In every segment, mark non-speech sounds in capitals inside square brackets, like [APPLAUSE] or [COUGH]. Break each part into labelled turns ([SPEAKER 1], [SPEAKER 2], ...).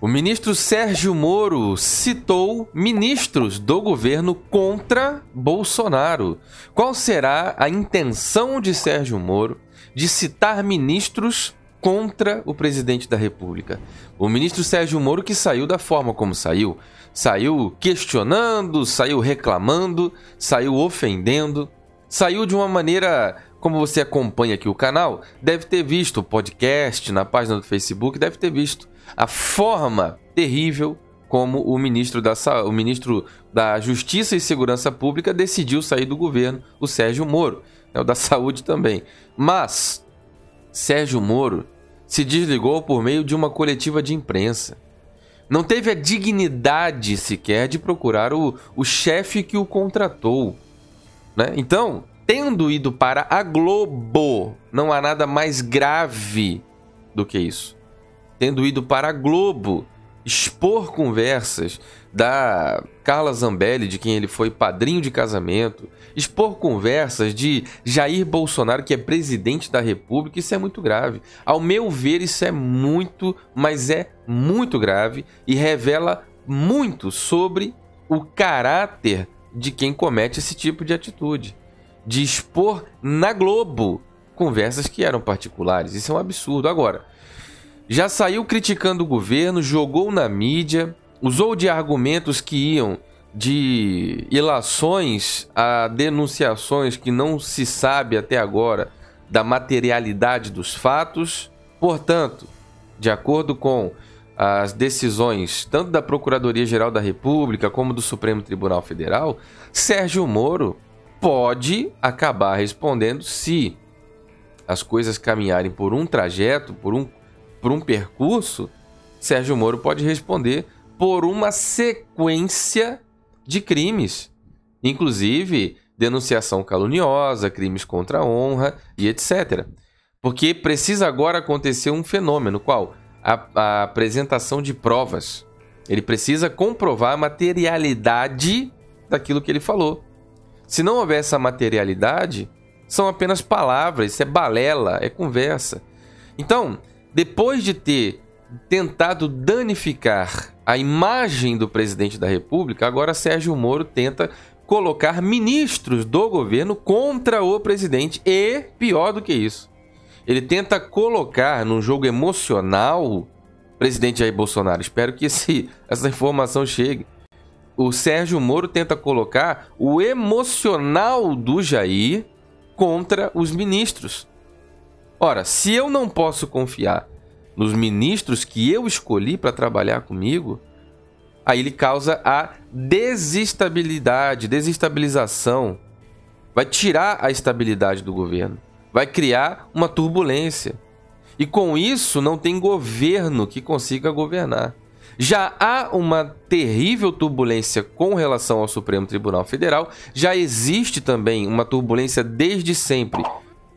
[SPEAKER 1] O ministro Sérgio Moro citou ministros do governo contra Bolsonaro. Qual será a intenção de Sérgio Moro de citar ministros contra o presidente da República? O ministro Sérgio Moro que saiu da forma como saiu, saiu questionando, saiu reclamando, saiu ofendendo, saiu de uma maneira como você acompanha aqui o canal, deve ter visto o podcast na página do Facebook, deve ter visto a forma terrível como o ministro da, o ministro da Justiça e Segurança Pública decidiu sair do governo, o Sérgio Moro, é o da [LAUGHS] Saúde também. Mas Sérgio Moro se desligou por meio de uma coletiva de imprensa. Não teve a dignidade sequer de procurar o, o chefe que o contratou. Né? Então, tendo ido para a Globo, não há nada mais grave do que isso tendo ido para a Globo expor conversas da Carla Zambelli, de quem ele foi padrinho de casamento, expor conversas de Jair Bolsonaro, que é presidente da República, isso é muito grave. Ao meu ver, isso é muito, mas é muito grave e revela muito sobre o caráter de quem comete esse tipo de atitude. De expor na Globo conversas que eram particulares. Isso é um absurdo. Agora, já saiu criticando o governo, jogou na mídia, usou de argumentos que iam de ilações a denunciações que não se sabe até agora da materialidade dos fatos. Portanto, de acordo com as decisões tanto da Procuradoria-Geral da República como do Supremo Tribunal Federal, Sérgio Moro pode acabar respondendo se as coisas caminharem por um trajeto, por um por um percurso, Sérgio Moro pode responder por uma sequência de crimes, inclusive denunciação caluniosa, crimes contra a honra e etc. Porque precisa agora acontecer um fenômeno, qual? A, a apresentação de provas. Ele precisa comprovar a materialidade daquilo que ele falou. Se não houver essa materialidade, são apenas palavras, isso é balela, é conversa. Então, depois de ter tentado danificar a imagem do presidente da República, agora Sérgio Moro tenta colocar ministros do governo contra o presidente e, pior do que isso, ele tenta colocar num jogo emocional presidente Jair Bolsonaro. Espero que esse, [LAUGHS] essa informação chegue. O Sérgio Moro tenta colocar o emocional do Jair contra os ministros. Ora, se eu não posso confiar nos ministros que eu escolhi para trabalhar comigo, aí ele causa a desestabilidade, desestabilização. Vai tirar a estabilidade do governo, vai criar uma turbulência. E com isso não tem governo que consiga governar. Já há uma terrível turbulência com relação ao Supremo Tribunal Federal, já existe também uma turbulência desde sempre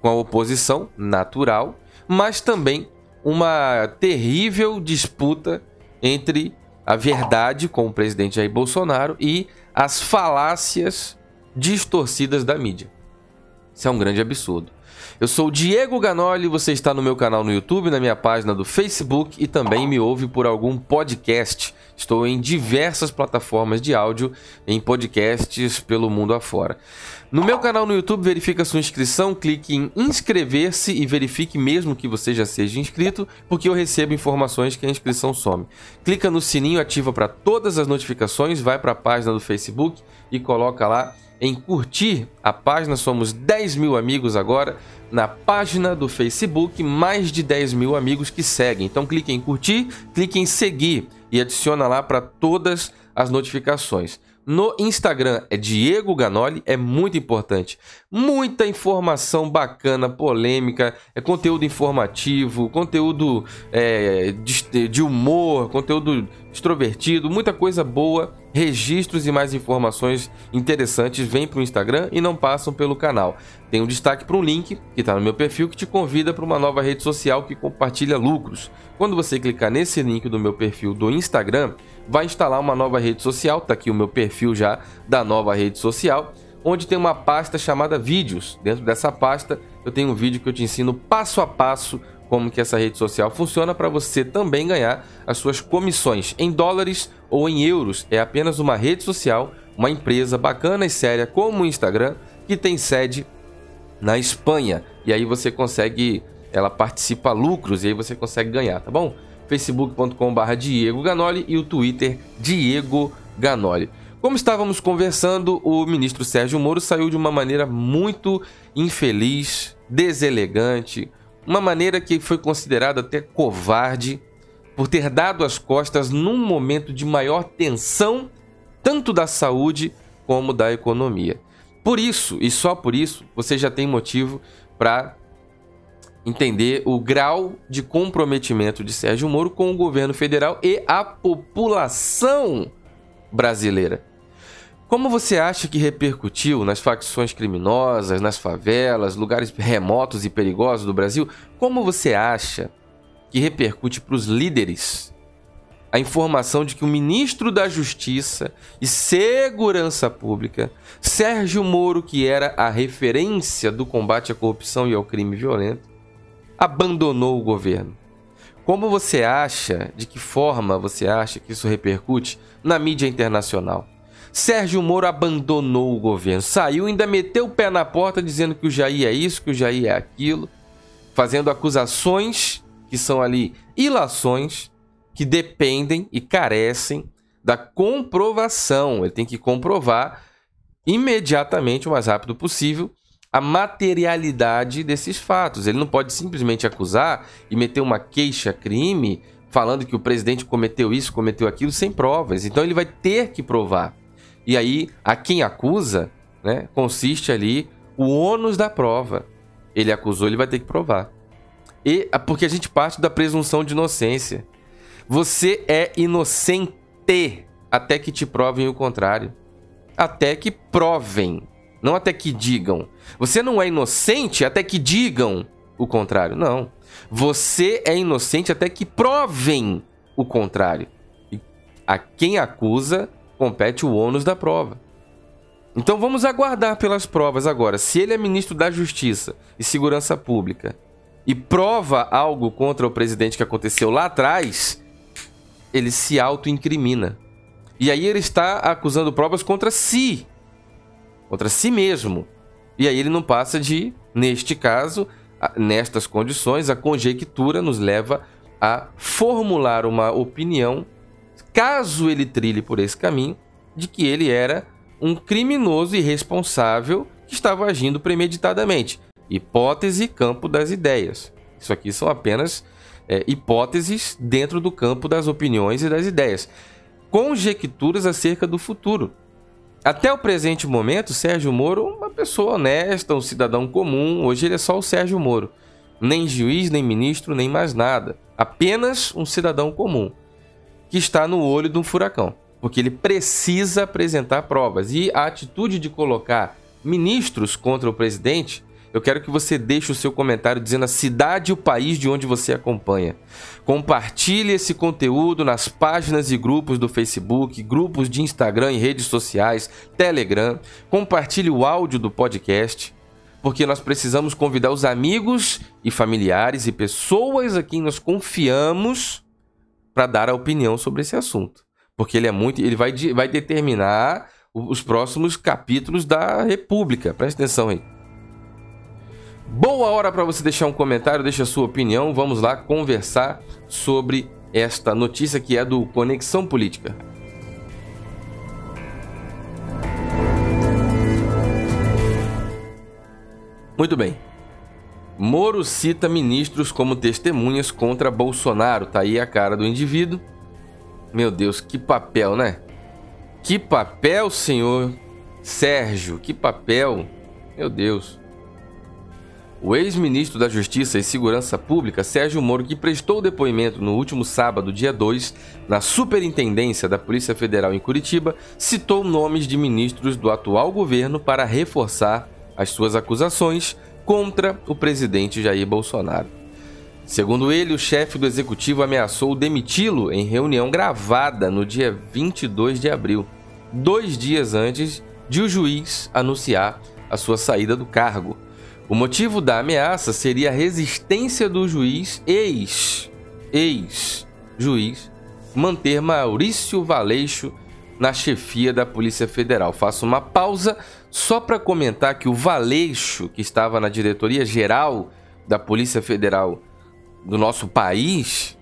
[SPEAKER 1] com a oposição natural, mas também uma terrível disputa entre a verdade com o presidente Jair Bolsonaro e as falácias distorcidas da mídia. Isso é um grande absurdo. Eu sou o Diego Ganoli, você está no meu canal no YouTube, na minha página do Facebook e também me ouve por algum podcast. Estou em diversas plataformas de áudio, em podcasts pelo mundo afora. No meu canal no YouTube, verifique a sua inscrição, clique em inscrever-se e verifique mesmo que você já seja inscrito, porque eu recebo informações que a inscrição some. Clica no sininho, ativa para todas as notificações, vai para a página do Facebook e coloca lá em curtir a página. Somos 10 mil amigos agora na página do Facebook, mais de 10 mil amigos que seguem. Então clique em curtir, clique em seguir e adiciona lá para todas as notificações. No Instagram é Diego Ganoli, é muito importante. Muita informação bacana, polêmica, é conteúdo informativo, conteúdo é, de, de humor, conteúdo extrovertido, muita coisa boa. Registros e mais informações interessantes vêm para o Instagram e não passam pelo canal. Tem um destaque para um link que está no meu perfil que te convida para uma nova rede social que compartilha lucros. Quando você clicar nesse link do meu perfil do Instagram, vai instalar uma nova rede social. Tá aqui o meu perfil já da nova rede social, onde tem uma pasta chamada vídeos. Dentro dessa pasta eu tenho um vídeo que eu te ensino passo a passo como que essa rede social funciona para você também ganhar as suas comissões em dólares ou em euros. É apenas uma rede social, uma empresa bacana e séria como o Instagram, que tem sede na Espanha. E aí você consegue, ela participa lucros e aí você consegue ganhar, tá bom? facebook.com.br Diego Ganoli e o Twitter Diego Ganoli. Como estávamos conversando, o ministro Sérgio Moro saiu de uma maneira muito infeliz, deselegante, uma maneira que foi considerada até covarde por ter dado as costas num momento de maior tensão, tanto da saúde como da economia. Por isso, e só por isso, você já tem motivo para entender o grau de comprometimento de Sérgio Moro com o governo federal e a população brasileira. Como você acha que repercutiu nas facções criminosas, nas favelas, lugares remotos e perigosos do Brasil? Como você acha que repercute para os líderes a informação de que o ministro da Justiça e Segurança Pública, Sérgio Moro, que era a referência do combate à corrupção e ao crime violento, abandonou o governo? Como você acha, de que forma você acha que isso repercute na mídia internacional? Sérgio Moro abandonou o governo, saiu ainda meteu o pé na porta dizendo que o Jair é isso, que o Jair é aquilo, fazendo acusações que são ali ilações que dependem e carecem da comprovação. Ele tem que comprovar imediatamente, o mais rápido possível, a materialidade desses fatos. Ele não pode simplesmente acusar e meter uma queixa-crime falando que o presidente cometeu isso, cometeu aquilo, sem provas. Então ele vai ter que provar. E aí, a quem acusa, né, consiste ali o ônus da prova. Ele acusou, ele vai ter que provar. E porque a gente parte da presunção de inocência. Você é inocente até que te provem o contrário. Até que provem, não até que digam. Você não é inocente até que digam o contrário. Não. Você é inocente até que provem o contrário. E a quem acusa compete o ônus da prova. Então vamos aguardar pelas provas agora. Se ele é ministro da Justiça e Segurança Pública e prova algo contra o presidente que aconteceu lá atrás, ele se auto-incrimina. E aí ele está acusando provas contra si, contra si mesmo. E aí ele não passa de, neste caso, nestas condições, a conjectura nos leva a formular uma opinião caso ele trilhe por esse caminho, de que ele era um criminoso irresponsável que estava agindo premeditadamente. Hipótese campo das ideias. Isso aqui são apenas é, hipóteses dentro do campo das opiniões e das ideias. Conjecturas acerca do futuro. Até o presente momento, Sérgio Moro, uma pessoa honesta, um cidadão comum, hoje ele é só o Sérgio Moro. Nem juiz, nem ministro, nem mais nada. Apenas um cidadão comum que está no olho de um furacão, porque ele precisa apresentar provas. E a atitude de colocar ministros contra o presidente, eu quero que você deixe o seu comentário dizendo a cidade e o país de onde você acompanha. Compartilhe esse conteúdo nas páginas e grupos do Facebook, grupos de Instagram e redes sociais, Telegram. Compartilhe o áudio do podcast, porque nós precisamos convidar os amigos e familiares e pessoas a quem nós confiamos para dar a opinião sobre esse assunto. Porque ele é muito. Ele vai, vai determinar os próximos capítulos da República. Presta atenção aí. Boa hora para você deixar um comentário, deixa a sua opinião. Vamos lá conversar sobre esta notícia que é do Conexão Política. Muito bem. Moro cita ministros como testemunhas contra Bolsonaro. Tá aí a cara do indivíduo. Meu Deus, que papel, né? Que papel, senhor Sérgio, que papel. Meu Deus. O ex-ministro da Justiça e Segurança Pública, Sérgio Moro, que prestou depoimento no último sábado, dia 2, na Superintendência da Polícia Federal em Curitiba, citou nomes de ministros do atual governo para reforçar as suas acusações contra o presidente Jair Bolsonaro. Segundo ele, o chefe do executivo ameaçou demiti-lo em reunião gravada no dia 22 de abril, dois dias antes de o juiz anunciar a sua saída do cargo. O motivo da ameaça seria a resistência do juiz ex, ex juiz, manter Maurício Valeixo na chefia da Polícia Federal. Faço uma pausa só para comentar que o Valeixo, que estava na diretoria geral da Polícia Federal do nosso país,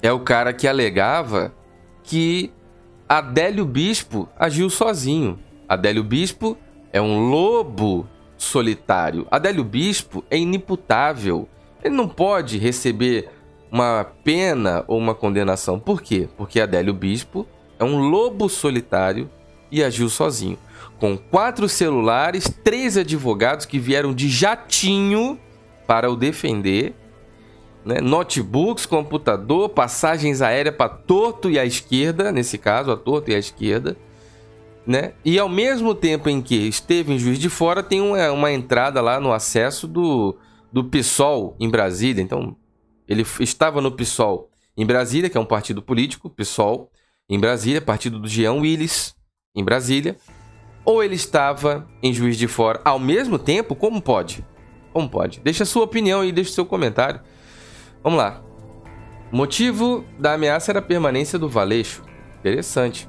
[SPEAKER 1] é o cara que alegava que Adélio Bispo agiu sozinho. Adélio Bispo é um lobo solitário. Adélio Bispo é inimputável. Ele não pode receber uma pena ou uma condenação. Por quê? Porque Adélio Bispo é um lobo solitário e agiu sozinho. Com quatro celulares, três advogados que vieram de jatinho para o defender né? notebooks, computador, passagens aéreas para torto e à esquerda, nesse caso, a torto e à esquerda. Né? E ao mesmo tempo em que esteve em Juiz de Fora, tem uma, uma entrada lá no acesso do, do PSOL em Brasília. Então, ele estava no PSOL em Brasília, que é um partido político, PSOL em Brasília, partido do Jean Willis em Brasília. Ou ele estava em Juiz de Fora ao mesmo tempo? Como pode? Como pode? Deixa a sua opinião e deixa o seu comentário. Vamos lá. Motivo da ameaça era a permanência do Valeixo. Interessante.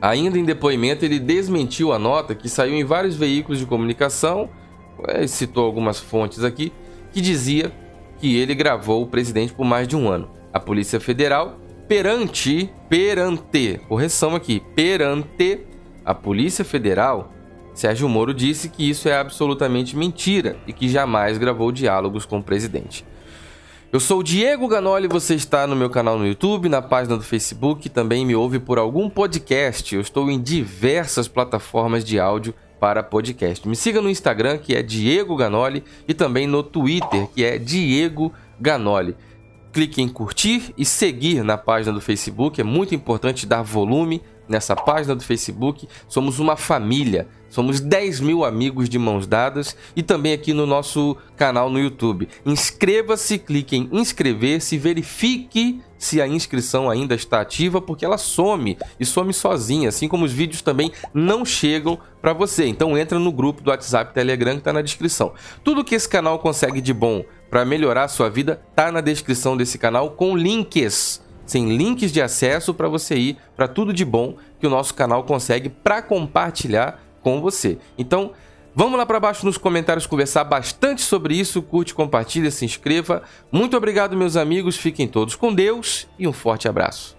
[SPEAKER 1] Ainda em depoimento, ele desmentiu a nota que saiu em vários veículos de comunicação, é, citou algumas fontes aqui, que dizia que ele gravou o presidente por mais de um ano. A Polícia Federal, perante, perante, correção aqui, perante a Polícia Federal, Sérgio Moro disse que isso é absolutamente mentira e que jamais gravou diálogos com o presidente. Eu sou o Diego Ganoli, você está no meu canal no YouTube, na página do Facebook, também me ouve por algum podcast. Eu estou em diversas plataformas de áudio para podcast. Me siga no Instagram, que é Diego Ganoli, e também no Twitter, que é Diego Ganoli. Clique em curtir e seguir na página do Facebook, é muito importante dar volume nessa página do Facebook. Somos uma família. Somos 10 mil amigos de mãos dadas e também aqui no nosso canal no YouTube. Inscreva-se, clique em inscrever-se, verifique se a inscrição ainda está ativa, porque ela some e some sozinha, assim como os vídeos também não chegam para você. Então entra no grupo do WhatsApp Telegram que está na descrição. Tudo que esse canal consegue de bom para melhorar a sua vida está na descrição desse canal com links sem links de acesso para você ir para tudo de bom que o nosso canal consegue para compartilhar com você. Então, vamos lá para baixo nos comentários conversar bastante sobre isso. Curte, compartilha, se inscreva. Muito obrigado, meus amigos. Fiquem todos com Deus e um forte abraço.